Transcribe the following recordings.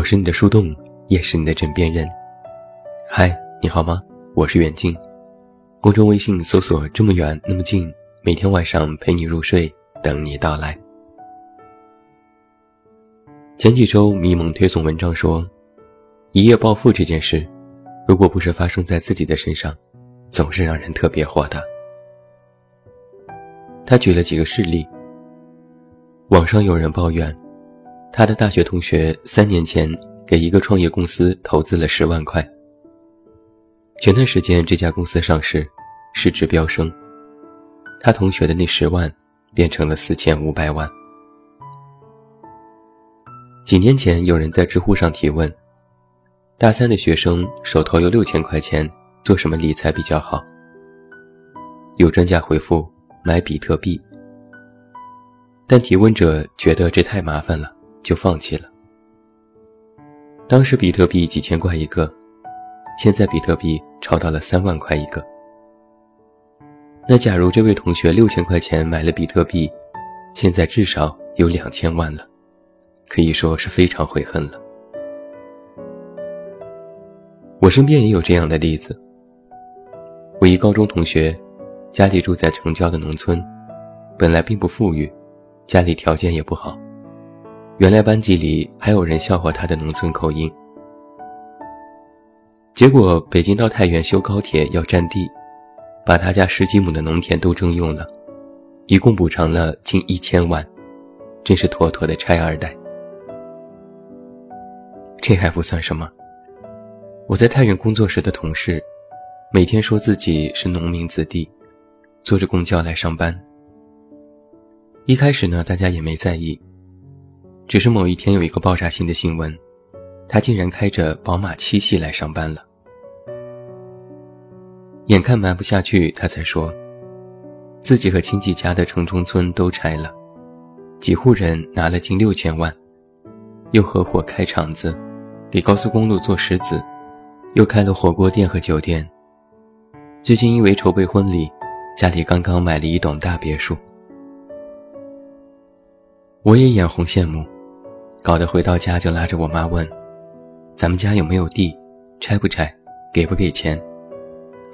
我是你的树洞，也是你的枕边人。嗨，你好吗？我是远近，公众微信搜索“这么远那么近”，每天晚上陪你入睡，等你到来。前几周迷蒙推送文章说，一夜暴富这件事，如果不是发生在自己的身上，总是让人特别火大。他举了几个事例，网上有人抱怨。他的大学同学三年前给一个创业公司投资了十万块，前段时间这家公司上市，市值飙升，他同学的那十万变成了四千五百万。几年前有人在知乎上提问：大三的学生手头有六千块钱，做什么理财比较好？有专家回复：买比特币。但提问者觉得这太麻烦了。就放弃了。当时比特币几千块一个，现在比特币炒到了三万块一个。那假如这位同学六千块钱买了比特币，现在至少有两千万了，可以说是非常悔恨了。我身边也有这样的例子。我一高中同学，家里住在城郊的农村，本来并不富裕，家里条件也不好。原来班级里还有人笑话他的农村口音，结果北京到太原修高铁要占地，把他家十几亩的农田都征用了，一共补偿了近一千万，真是妥妥的拆二代。这还不算什么，我在太原工作时的同事，每天说自己是农民子弟，坐着公交来上班。一开始呢，大家也没在意。只是某一天有一个爆炸性的新闻，他竟然开着宝马七系来上班了。眼看瞒不下去，他才说，自己和亲戚家的城中村都拆了，几户人拿了近六千万，又合伙开厂子，给高速公路做石子，又开了火锅店和酒店。最近因为筹备婚礼，家里刚刚买了一栋大别墅。我也眼红羡慕。搞得回到家就拉着我妈问：“咱们家有没有地？拆不拆？给不给钱？”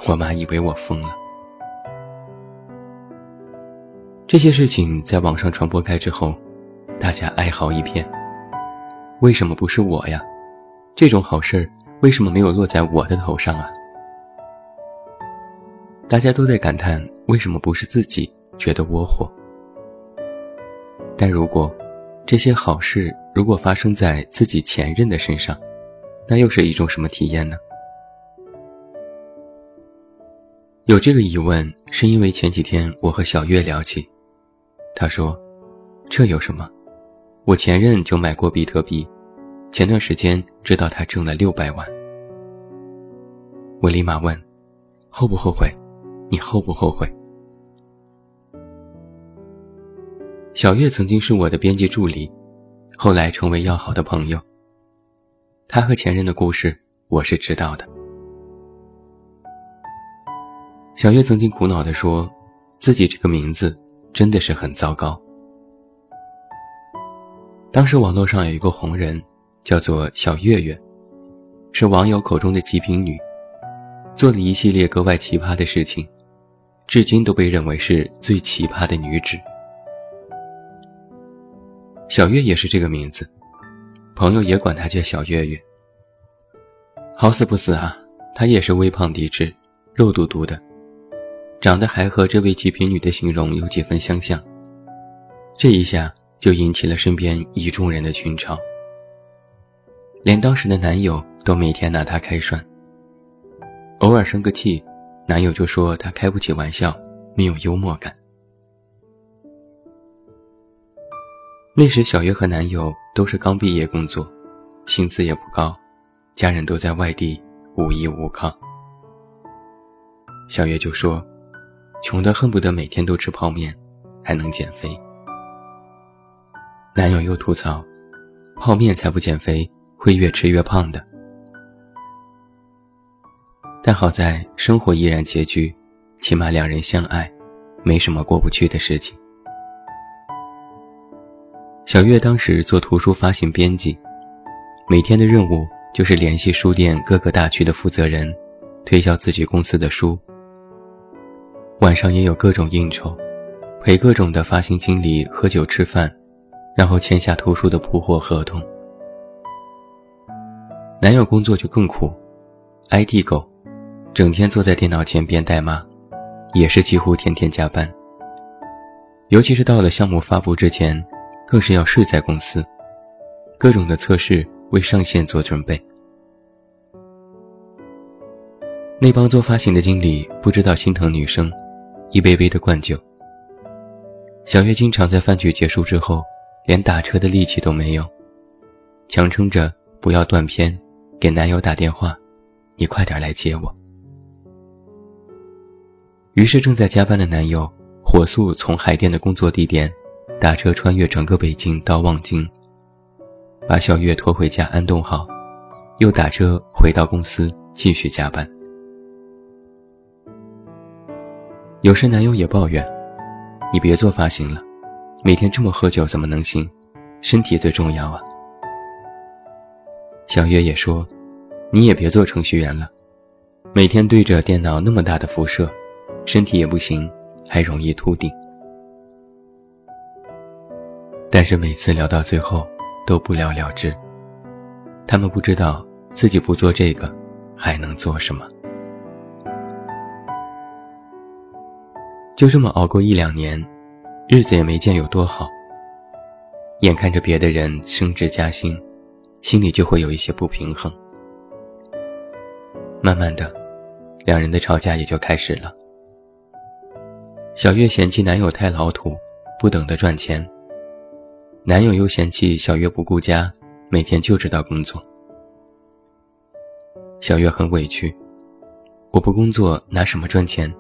我妈以为我疯了。这些事情在网上传播开之后，大家哀嚎一片。为什么不是我呀？这种好事为什么没有落在我的头上啊？大家都在感叹为什么不是自己，觉得窝火。但如果这些好事，如果发生在自己前任的身上，那又是一种什么体验呢？有这个疑问，是因为前几天我和小月聊起，他说：“这有什么？我前任就买过比特币，前段时间知道他挣了六百万。”我立马问：“后不后悔？你后不后悔？”小月曾经是我的编辑助理。后来成为要好的朋友。他和前任的故事，我是知道的。小月曾经苦恼地说：“自己这个名字真的是很糟糕。”当时网络上有一个红人，叫做小月月，是网友口中的极品女，做了一系列格外奇葩的事情，至今都被认为是最奇葩的女子。小月也是这个名字，朋友也管她叫小月月。好死不死啊，她也是微胖体质，肉嘟嘟的，长得还和这位极品女的形容有几分相像。这一下就引起了身边一众人的群嘲，连当时的男友都每天拿她开涮。偶尔生个气，男友就说她开不起玩笑，没有幽默感。那时，小月和男友都是刚毕业工作，薪资也不高，家人都在外地，无依无靠。小月就说：“穷得恨不得每天都吃泡面，还能减肥。”男友又吐槽：“泡面才不减肥，会越吃越胖的。”但好在生活依然拮据，起码两人相爱，没什么过不去的事情。小月当时做图书发行编辑，每天的任务就是联系书店各个大区的负责人，推销自己公司的书。晚上也有各种应酬，陪各种的发行经理喝酒吃饭，然后签下图书的铺货合同。男友工作就更苦，IT 狗，整天坐在电脑前编代码，也是几乎天天加班。尤其是到了项目发布之前，更是要睡在公司，各种的测试为上线做准备。那帮做发行的经理不知道心疼女生，一杯杯的灌酒。小月经常在饭局结束之后，连打车的力气都没有，强撑着不要断片，给男友打电话：“你快点来接我。”于是正在加班的男友。火速从海淀的工作地点打车穿越整个北京到望京，把小月拖回家安顿好，又打车回到公司继续加班。有时男友也抱怨：“你别做发型了，每天这么喝酒怎么能行？身体最重要啊。”小月也说：“你也别做程序员了，每天对着电脑那么大的辐射，身体也不行。”还容易秃顶，但是每次聊到最后都不了了之。他们不知道自己不做这个还能做什么。就这么熬过一两年，日子也没见有多好。眼看着别的人升职加薪，心里就会有一些不平衡。慢慢的，两人的吵架也就开始了。小月嫌弃男友太老土，不懂得赚钱。男友又嫌弃小月不顾家，每天就知道工作。小月很委屈，我不工作拿什么赚钱？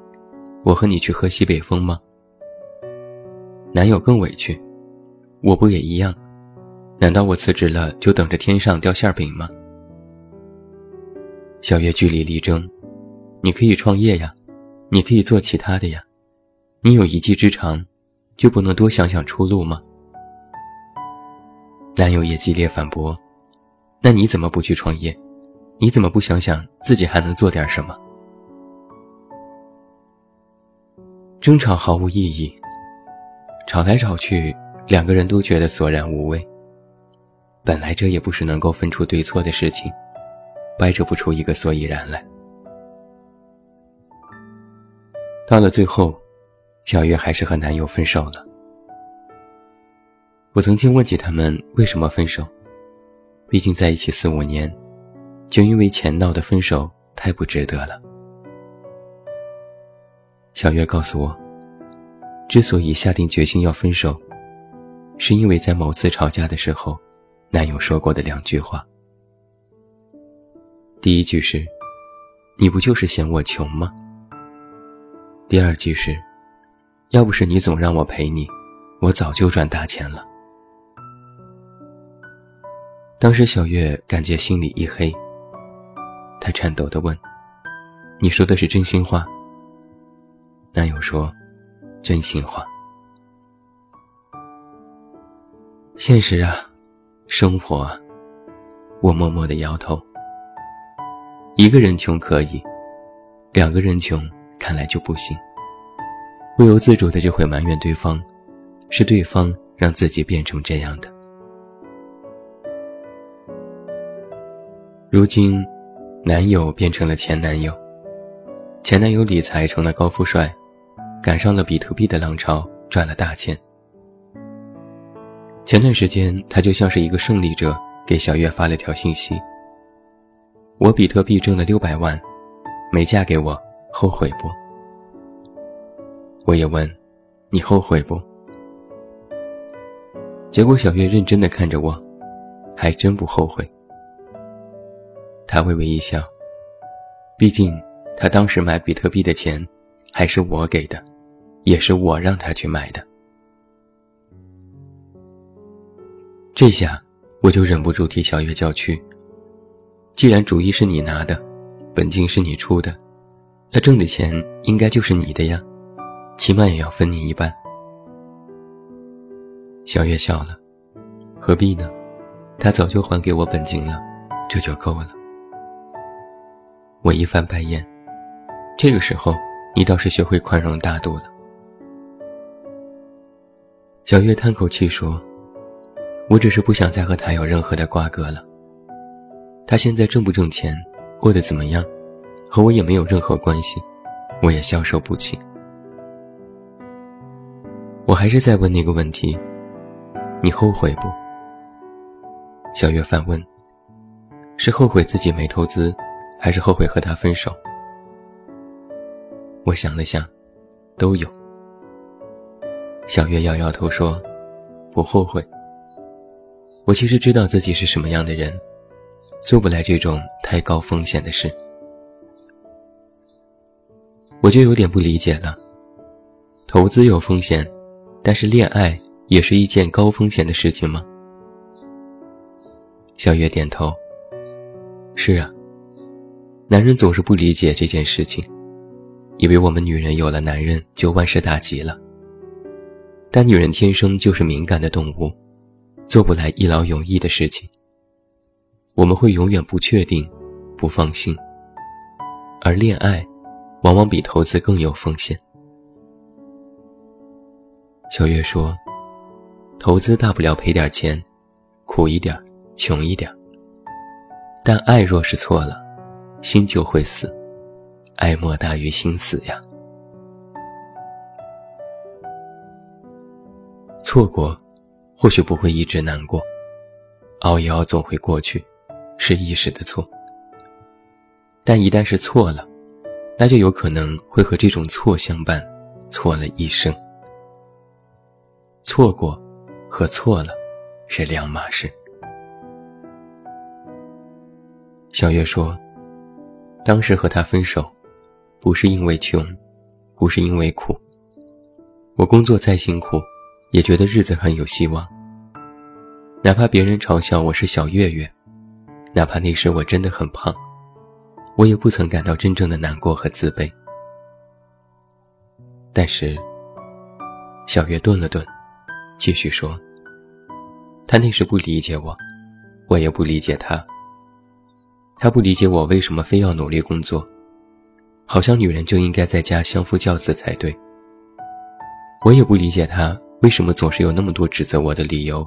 我和你去喝西北风吗？男友更委屈，我不也一样？难道我辞职了就等着天上掉馅饼吗？小月据理力争，你可以创业呀，你可以做其他的呀。你有一技之长，就不能多想想出路吗？男友也激烈反驳：“那你怎么不去创业？你怎么不想想自己还能做点什么？”争吵毫无意义，吵来吵去，两个人都觉得索然无味。本来这也不是能够分出对错的事情，掰扯不出一个所以然来。到了最后。小月还是和男友分手了。我曾经问起他们为什么分手，毕竟在一起四五年，就因为钱闹的分手太不值得了。小月告诉我，之所以下定决心要分手，是因为在某次吵架的时候，男友说过的两句话。第一句是：“你不就是嫌我穷吗？”第二句是。要不是你总让我陪你，我早就赚大钱了。当时小月感觉心里一黑，她颤抖地问：“你说的是真心话？”男友说：“真心话。”现实啊，生活啊，我默默地摇头。一个人穷可以，两个人穷看来就不行。不由自主的就会埋怨对方，是对方让自己变成这样的。如今，男友变成了前男友，前男友理财成了高富帅，赶上了比特币的浪潮，赚了大钱。前段时间，他就像是一个胜利者，给小月发了条信息：“我比特币挣了六百万，没嫁给我，后悔不？”我也问：“你后悔不？”结果小月认真的看着我，还真不后悔。他微微一笑，毕竟他当时买比特币的钱还是我给的，也是我让他去买的。这下我就忍不住替小月叫屈：“既然主意是你拿的，本金是你出的，那挣的钱应该就是你的呀。”起码也要分你一半。小月笑了，何必呢？他早就还给我本金了。这就够了。我一翻白眼，这个时候你倒是学会宽容大度了。小月叹口气说：“我只是不想再和他有任何的瓜葛了。他现在挣不挣钱，过得怎么样，和我也没有任何关系，我也消受不起。”我还是在问那个问题：你后悔不？小月反问：“是后悔自己没投资，还是后悔和他分手？”我想了想，都有。小月摇摇头说：“不后悔。我其实知道自己是什么样的人，做不来这种太高风险的事。”我就有点不理解了。投资有风险，但是恋爱也是一件高风险的事情吗？小月点头。是啊，男人总是不理解这件事情，以为我们女人有了男人就万事大吉了。但女人天生就是敏感的动物，做不来一劳永逸的事情。我们会永远不确定，不放心。而恋爱，往往比投资更有风险。小月说：“投资大不了赔点钱，苦一点。”穷一点，但爱若是错了，心就会死，爱莫大于心死呀。错过，或许不会一直难过，熬一熬总会过去，是一时的错。但一旦是错了，那就有可能会和这种错相伴，错了一生。错过和错了，是两码事。小月说：“当时和他分手，不是因为穷，不是因为苦。我工作再辛苦，也觉得日子很有希望。哪怕别人嘲笑我是小月月，哪怕那时我真的很胖，我也不曾感到真正的难过和自卑。但是，小月顿了顿，继续说：他那时不理解我，我也不理解他。”他不理解我为什么非要努力工作，好像女人就应该在家相夫教子才对。我也不理解他为什么总是有那么多指责我的理由，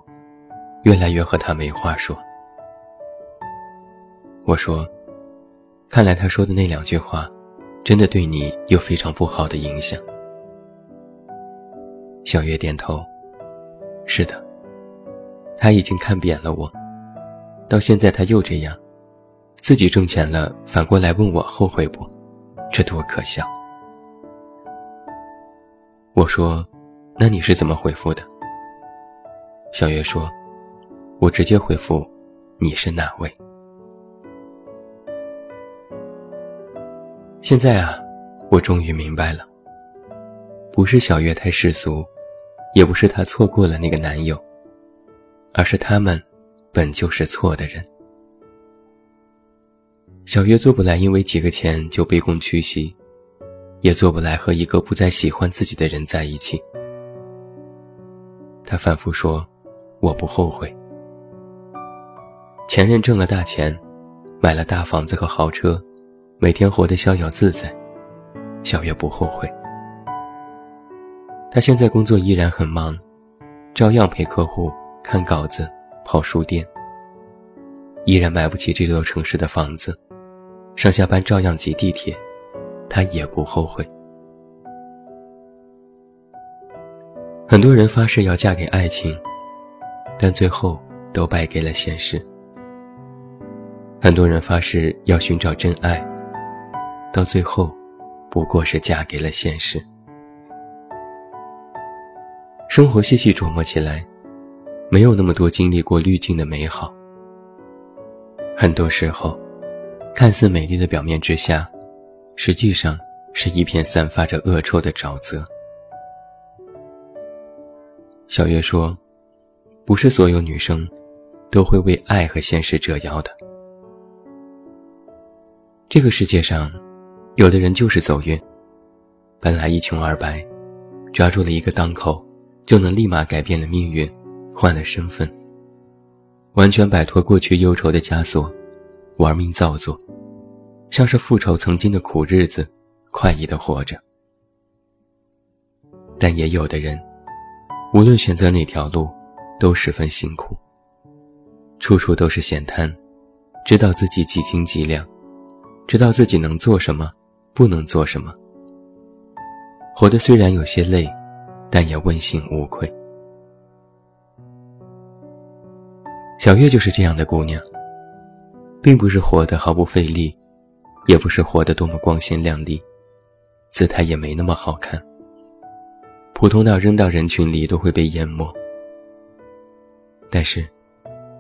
越来越和他没话说。我说：“看来他说的那两句话，真的对你有非常不好的影响。”小月点头：“是的，他已经看扁了我，到现在他又这样。”自己挣钱了，反过来问我后悔不？这多可笑！我说：“那你是怎么回复的？”小月说：“我直接回复，你是哪位？”现在啊，我终于明白了，不是小月太世俗，也不是她错过了那个男友，而是他们本就是错的人。小月做不来，因为几个钱就卑躬屈膝，也做不来和一个不再喜欢自己的人在一起。他反复说：“我不后悔。”前任挣了大钱，买了大房子和豪车，每天活得逍遥自在，小月不后悔。他现在工作依然很忙，照样陪客户、看稿子、跑书店，依然买不起这座城市的房子。上下班照样挤地铁，他也不后悔。很多人发誓要嫁给爱情，但最后都败给了现实。很多人发誓要寻找真爱，到最后不过是嫁给了现实。生活细细琢磨起来，没有那么多经历过滤镜的美好。很多时候。看似美丽的表面之下，实际上是一片散发着恶臭的沼泽。小月说：“不是所有女生，都会为爱和现实折腰的。这个世界上，有的人就是走运，本来一穷二白，抓住了一个当口，就能立马改变了命运，换了身份，完全摆脱过去忧愁的枷锁。”玩命造作，像是复仇曾经的苦日子，快意的活着。但也有的人，无论选择哪条路，都十分辛苦。处处都是险滩，知道自己几斤几两，知道自己能做什么，不能做什么。活得虽然有些累，但也问心无愧。小月就是这样的姑娘，并不是活得毫不费力，也不是活得多么光鲜亮丽，姿态也没那么好看，普通到扔到人群里都会被淹没。但是，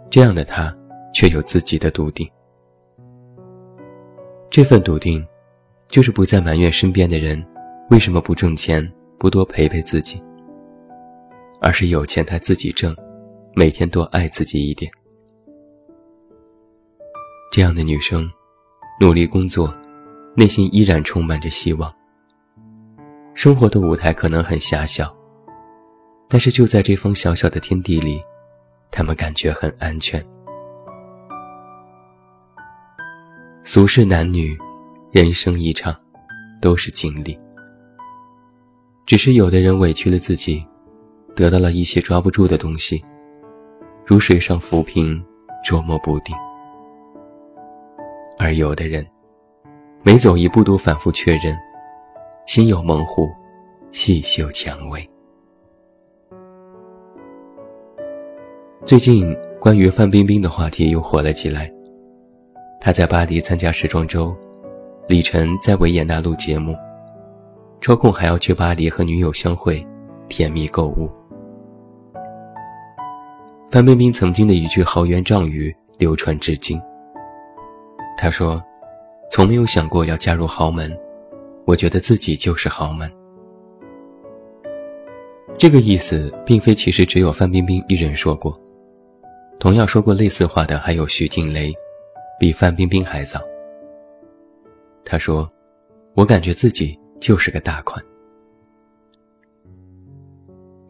这样的他却有自己的笃定。这份笃定，就是不再埋怨身边的人为什么不挣钱，不多陪陪自己，而是有钱他自己挣。每天多爱自己一点。这样的女生，努力工作，内心依然充满着希望。生活的舞台可能很狭小，但是就在这方小小的天地里，他们感觉很安全。俗世男女，人生一场，都是经历。只是有的人委屈了自己，得到了一些抓不住的东西。如水上浮萍，捉摸不定；而有的人，每走一步都反复确认，心有猛虎，细嗅蔷薇。最近关于范冰冰的话题又火了起来。她在巴黎参加时装周，李晨在维也纳录节目，抽空还要去巴黎和女友相会，甜蜜购物。范冰冰曾经的一句豪言壮语流传至今。他说：“从没有想过要嫁入豪门，我觉得自己就是豪门。”这个意思并非其实只有范冰冰一人说过，同样说过类似话的还有徐静蕾，比范冰冰还早。他说：“我感觉自己就是个大款。”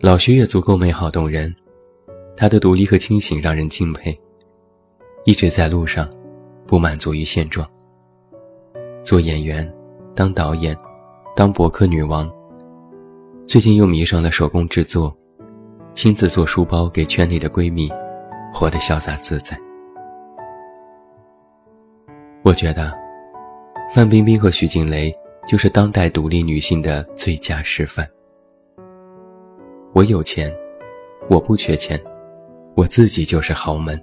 老徐也足够美好动人。他的独立和清醒让人敬佩，一直在路上，不满足于现状。做演员，当导演，当博客女王。最近又迷上了手工制作，亲自做书包给圈内的闺蜜，活得潇洒自在。我觉得，范冰冰和徐静蕾就是当代独立女性的最佳示范。我有钱，我不缺钱。我自己就是豪门，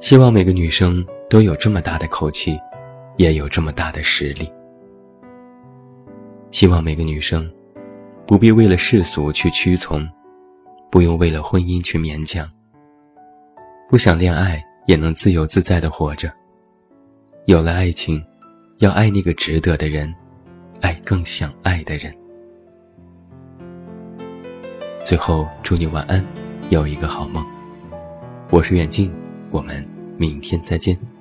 希望每个女生都有这么大的口气，也有这么大的实力。希望每个女生，不必为了世俗去屈从，不用为了婚姻去勉强。不想恋爱也能自由自在的活着。有了爱情，要爱那个值得的人，爱更想爱的人。最后，祝你晚安。有一个好梦，我是远近，我们明天再见。